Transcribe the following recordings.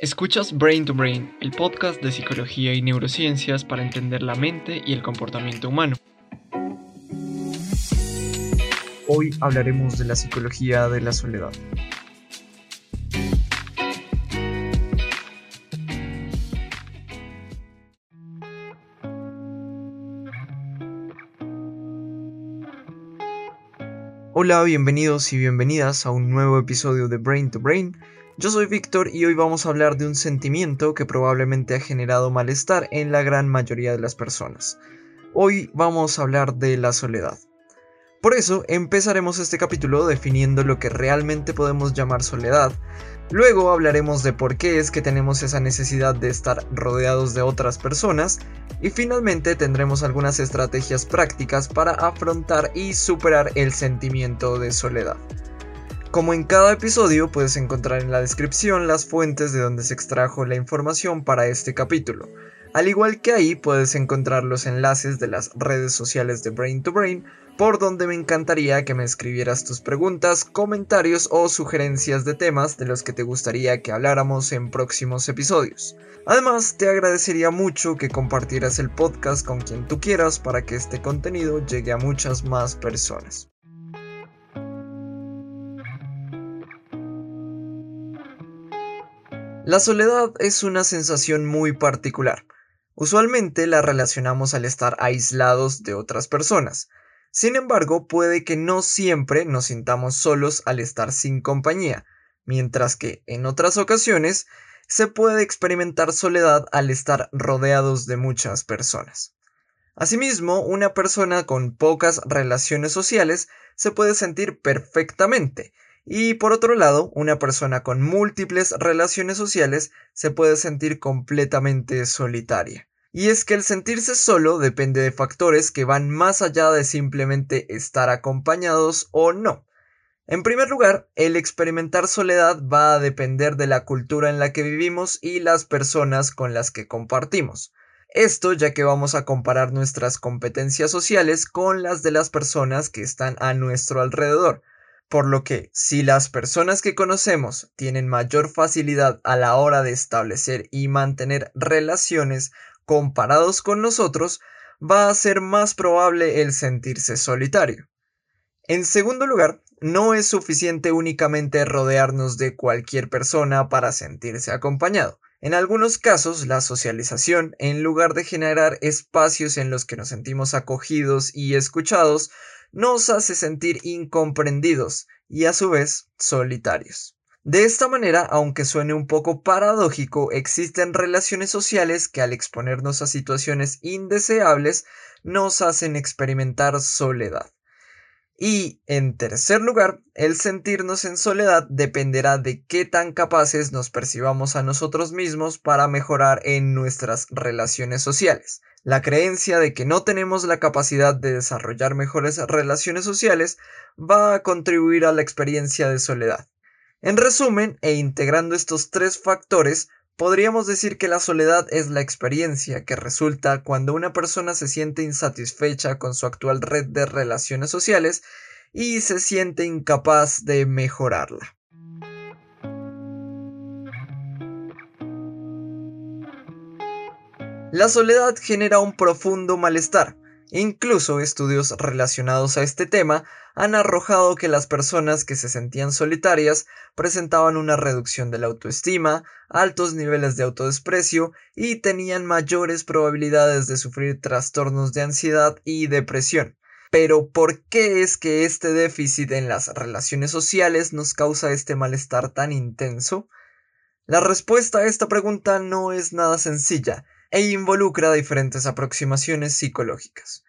Escuchas Brain to Brain, el podcast de psicología y neurociencias para entender la mente y el comportamiento humano. Hoy hablaremos de la psicología de la soledad. Hola, bienvenidos y bienvenidas a un nuevo episodio de Brain to Brain yo soy Víctor y hoy vamos a hablar de un sentimiento que probablemente ha generado malestar en la gran mayoría de las personas. Hoy vamos a hablar de la soledad. Por eso empezaremos este capítulo definiendo lo que realmente podemos llamar soledad. Luego hablaremos de por qué es que tenemos esa necesidad de estar rodeados de otras personas. Y finalmente tendremos algunas estrategias prácticas para afrontar y superar el sentimiento de soledad. Como en cada episodio, puedes encontrar en la descripción las fuentes de donde se extrajo la información para este capítulo. Al igual que ahí puedes encontrar los enlaces de las redes sociales de Brain to Brain, por donde me encantaría que me escribieras tus preguntas, comentarios o sugerencias de temas de los que te gustaría que habláramos en próximos episodios. Además, te agradecería mucho que compartieras el podcast con quien tú quieras para que este contenido llegue a muchas más personas. La soledad es una sensación muy particular. Usualmente la relacionamos al estar aislados de otras personas. Sin embargo, puede que no siempre nos sintamos solos al estar sin compañía, mientras que en otras ocasiones se puede experimentar soledad al estar rodeados de muchas personas. Asimismo, una persona con pocas relaciones sociales se puede sentir perfectamente y por otro lado, una persona con múltiples relaciones sociales se puede sentir completamente solitaria. Y es que el sentirse solo depende de factores que van más allá de simplemente estar acompañados o no. En primer lugar, el experimentar soledad va a depender de la cultura en la que vivimos y las personas con las que compartimos. Esto ya que vamos a comparar nuestras competencias sociales con las de las personas que están a nuestro alrededor. Por lo que, si las personas que conocemos tienen mayor facilidad a la hora de establecer y mantener relaciones comparados con nosotros, va a ser más probable el sentirse solitario. En segundo lugar, no es suficiente únicamente rodearnos de cualquier persona para sentirse acompañado. En algunos casos, la socialización, en lugar de generar espacios en los que nos sentimos acogidos y escuchados, nos hace sentir incomprendidos y a su vez solitarios. De esta manera, aunque suene un poco paradójico, existen relaciones sociales que al exponernos a situaciones indeseables nos hacen experimentar soledad. Y, en tercer lugar, el sentirnos en soledad dependerá de qué tan capaces nos percibamos a nosotros mismos para mejorar en nuestras relaciones sociales. La creencia de que no tenemos la capacidad de desarrollar mejores relaciones sociales va a contribuir a la experiencia de soledad. En resumen, e integrando estos tres factores, Podríamos decir que la soledad es la experiencia que resulta cuando una persona se siente insatisfecha con su actual red de relaciones sociales y se siente incapaz de mejorarla. La soledad genera un profundo malestar, Incluso estudios relacionados a este tema han arrojado que las personas que se sentían solitarias presentaban una reducción de la autoestima, altos niveles de autodesprecio y tenían mayores probabilidades de sufrir trastornos de ansiedad y depresión. Pero ¿por qué es que este déficit en las relaciones sociales nos causa este malestar tan intenso? La respuesta a esta pregunta no es nada sencilla, e involucra diferentes aproximaciones psicológicas.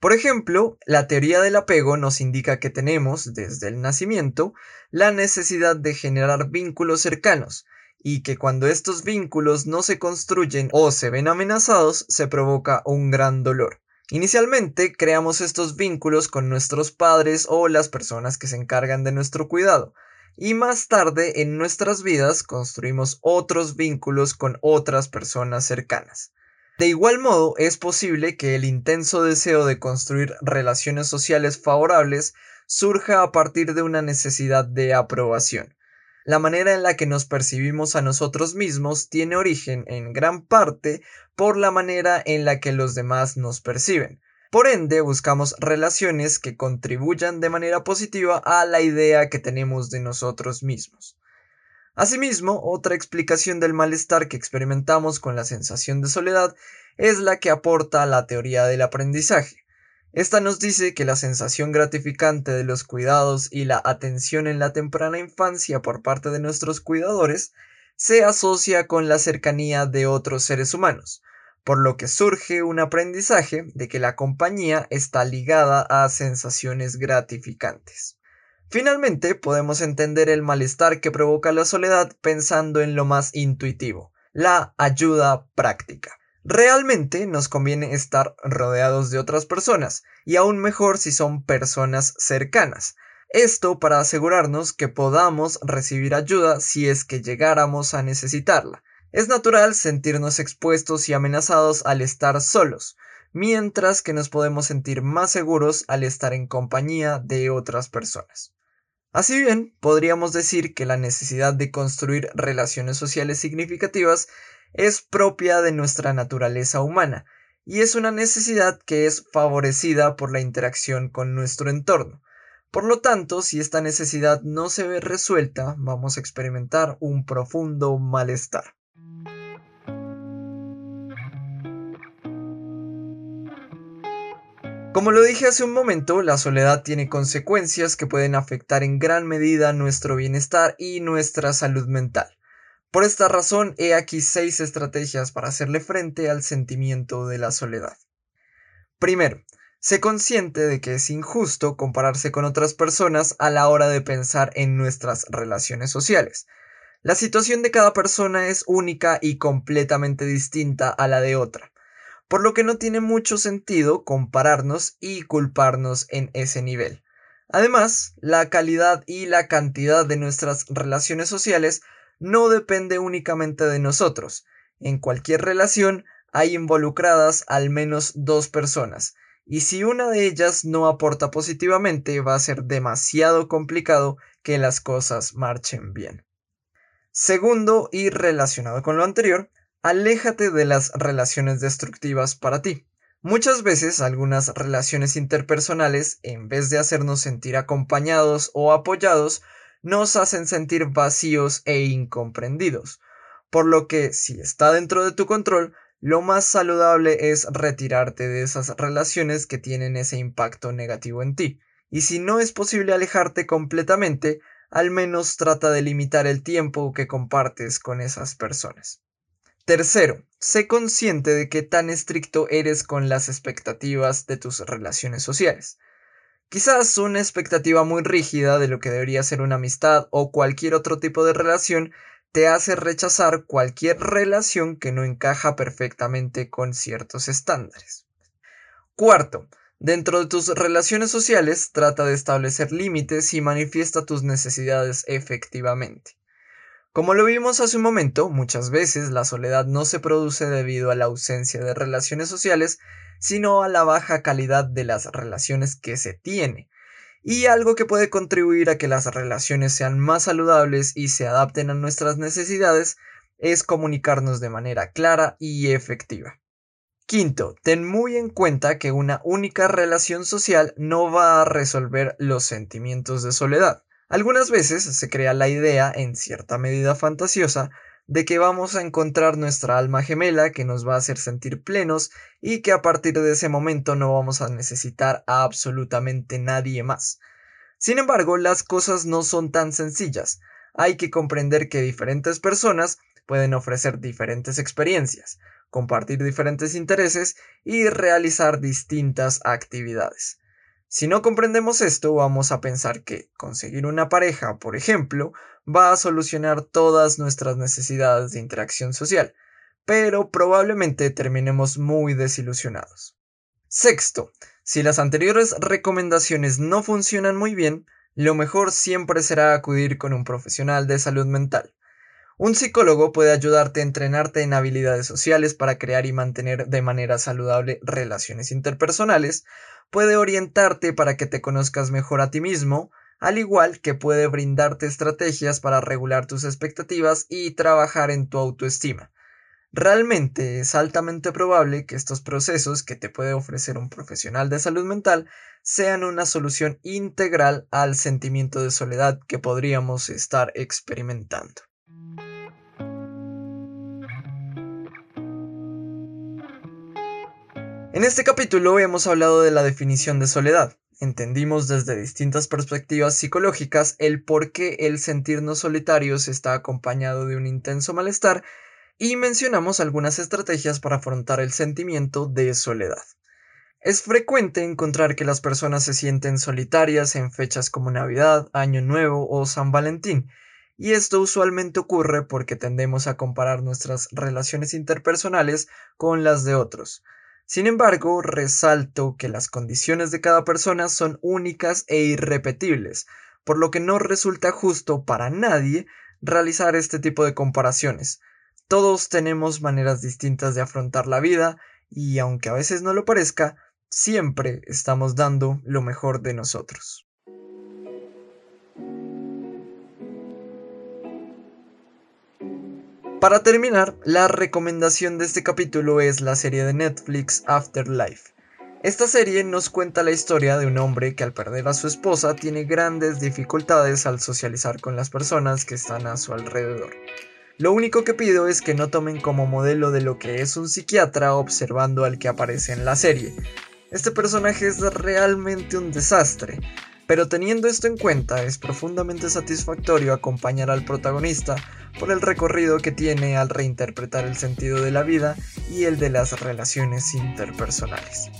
Por ejemplo, la teoría del apego nos indica que tenemos, desde el nacimiento, la necesidad de generar vínculos cercanos, y que cuando estos vínculos no se construyen o se ven amenazados, se provoca un gran dolor. Inicialmente creamos estos vínculos con nuestros padres o las personas que se encargan de nuestro cuidado, y más tarde en nuestras vidas construimos otros vínculos con otras personas cercanas. De igual modo, es posible que el intenso deseo de construir relaciones sociales favorables surja a partir de una necesidad de aprobación. La manera en la que nos percibimos a nosotros mismos tiene origen en gran parte por la manera en la que los demás nos perciben. Por ende, buscamos relaciones que contribuyan de manera positiva a la idea que tenemos de nosotros mismos. Asimismo, otra explicación del malestar que experimentamos con la sensación de soledad es la que aporta la teoría del aprendizaje. Esta nos dice que la sensación gratificante de los cuidados y la atención en la temprana infancia por parte de nuestros cuidadores se asocia con la cercanía de otros seres humanos, por lo que surge un aprendizaje de que la compañía está ligada a sensaciones gratificantes. Finalmente, podemos entender el malestar que provoca la soledad pensando en lo más intuitivo, la ayuda práctica. Realmente nos conviene estar rodeados de otras personas, y aún mejor si son personas cercanas. Esto para asegurarnos que podamos recibir ayuda si es que llegáramos a necesitarla. Es natural sentirnos expuestos y amenazados al estar solos, mientras que nos podemos sentir más seguros al estar en compañía de otras personas. Así bien, podríamos decir que la necesidad de construir relaciones sociales significativas es propia de nuestra naturaleza humana, y es una necesidad que es favorecida por la interacción con nuestro entorno. Por lo tanto, si esta necesidad no se ve resuelta, vamos a experimentar un profundo malestar. Como lo dije hace un momento, la soledad tiene consecuencias que pueden afectar en gran medida nuestro bienestar y nuestra salud mental. Por esta razón, he aquí seis estrategias para hacerle frente al sentimiento de la soledad. Primero, sé consciente de que es injusto compararse con otras personas a la hora de pensar en nuestras relaciones sociales. La situación de cada persona es única y completamente distinta a la de otra, por lo que no tiene mucho sentido compararnos y culparnos en ese nivel. Además, la calidad y la cantidad de nuestras relaciones sociales no depende únicamente de nosotros. En cualquier relación hay involucradas al menos dos personas, y si una de ellas no aporta positivamente va a ser demasiado complicado que las cosas marchen bien. Segundo, y relacionado con lo anterior, aléjate de las relaciones destructivas para ti. Muchas veces algunas relaciones interpersonales, en vez de hacernos sentir acompañados o apoyados, nos hacen sentir vacíos e incomprendidos, por lo que si está dentro de tu control, lo más saludable es retirarte de esas relaciones que tienen ese impacto negativo en ti. Y si no es posible alejarte completamente, al menos trata de limitar el tiempo que compartes con esas personas. Tercero, sé consciente de que tan estricto eres con las expectativas de tus relaciones sociales. Quizás una expectativa muy rígida de lo que debería ser una amistad o cualquier otro tipo de relación te hace rechazar cualquier relación que no encaja perfectamente con ciertos estándares. Cuarto, dentro de tus relaciones sociales trata de establecer límites y manifiesta tus necesidades efectivamente. Como lo vimos hace un momento, muchas veces la soledad no se produce debido a la ausencia de relaciones sociales, sino a la baja calidad de las relaciones que se tiene. Y algo que puede contribuir a que las relaciones sean más saludables y se adapten a nuestras necesidades es comunicarnos de manera clara y efectiva. Quinto, ten muy en cuenta que una única relación social no va a resolver los sentimientos de soledad. Algunas veces se crea la idea, en cierta medida fantasiosa, de que vamos a encontrar nuestra alma gemela que nos va a hacer sentir plenos y que a partir de ese momento no vamos a necesitar a absolutamente nadie más. Sin embargo, las cosas no son tan sencillas. Hay que comprender que diferentes personas pueden ofrecer diferentes experiencias, compartir diferentes intereses y realizar distintas actividades. Si no comprendemos esto, vamos a pensar que conseguir una pareja, por ejemplo, va a solucionar todas nuestras necesidades de interacción social, pero probablemente terminemos muy desilusionados. Sexto, si las anteriores recomendaciones no funcionan muy bien, lo mejor siempre será acudir con un profesional de salud mental. Un psicólogo puede ayudarte a entrenarte en habilidades sociales para crear y mantener de manera saludable relaciones interpersonales, puede orientarte para que te conozcas mejor a ti mismo, al igual que puede brindarte estrategias para regular tus expectativas y trabajar en tu autoestima. Realmente es altamente probable que estos procesos que te puede ofrecer un profesional de salud mental sean una solución integral al sentimiento de soledad que podríamos estar experimentando. En este capítulo hemos hablado de la definición de soledad. Entendimos desde distintas perspectivas psicológicas el por qué el sentirnos solitarios está acompañado de un intenso malestar y mencionamos algunas estrategias para afrontar el sentimiento de soledad. Es frecuente encontrar que las personas se sienten solitarias en fechas como Navidad, Año Nuevo o San Valentín, y esto usualmente ocurre porque tendemos a comparar nuestras relaciones interpersonales con las de otros. Sin embargo, resalto que las condiciones de cada persona son únicas e irrepetibles, por lo que no resulta justo para nadie realizar este tipo de comparaciones, todos tenemos maneras distintas de afrontar la vida y aunque a veces no lo parezca, siempre estamos dando lo mejor de nosotros. Para terminar, la recomendación de este capítulo es la serie de Netflix Afterlife. Esta serie nos cuenta la historia de un hombre que al perder a su esposa tiene grandes dificultades al socializar con las personas que están a su alrededor. Lo único que pido es que no tomen como modelo de lo que es un psiquiatra observando al que aparece en la serie. Este personaje es realmente un desastre, pero teniendo esto en cuenta es profundamente satisfactorio acompañar al protagonista por el recorrido que tiene al reinterpretar el sentido de la vida y el de las relaciones interpersonales.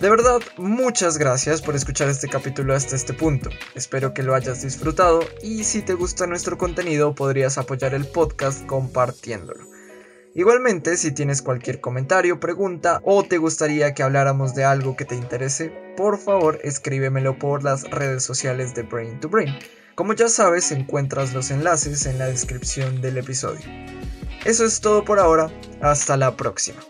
De verdad, muchas gracias por escuchar este capítulo hasta este punto. Espero que lo hayas disfrutado y si te gusta nuestro contenido podrías apoyar el podcast compartiéndolo. Igualmente, si tienes cualquier comentario, pregunta o te gustaría que habláramos de algo que te interese, por favor escríbemelo por las redes sociales de Brain to Brain. Como ya sabes, encuentras los enlaces en la descripción del episodio. Eso es todo por ahora, hasta la próxima.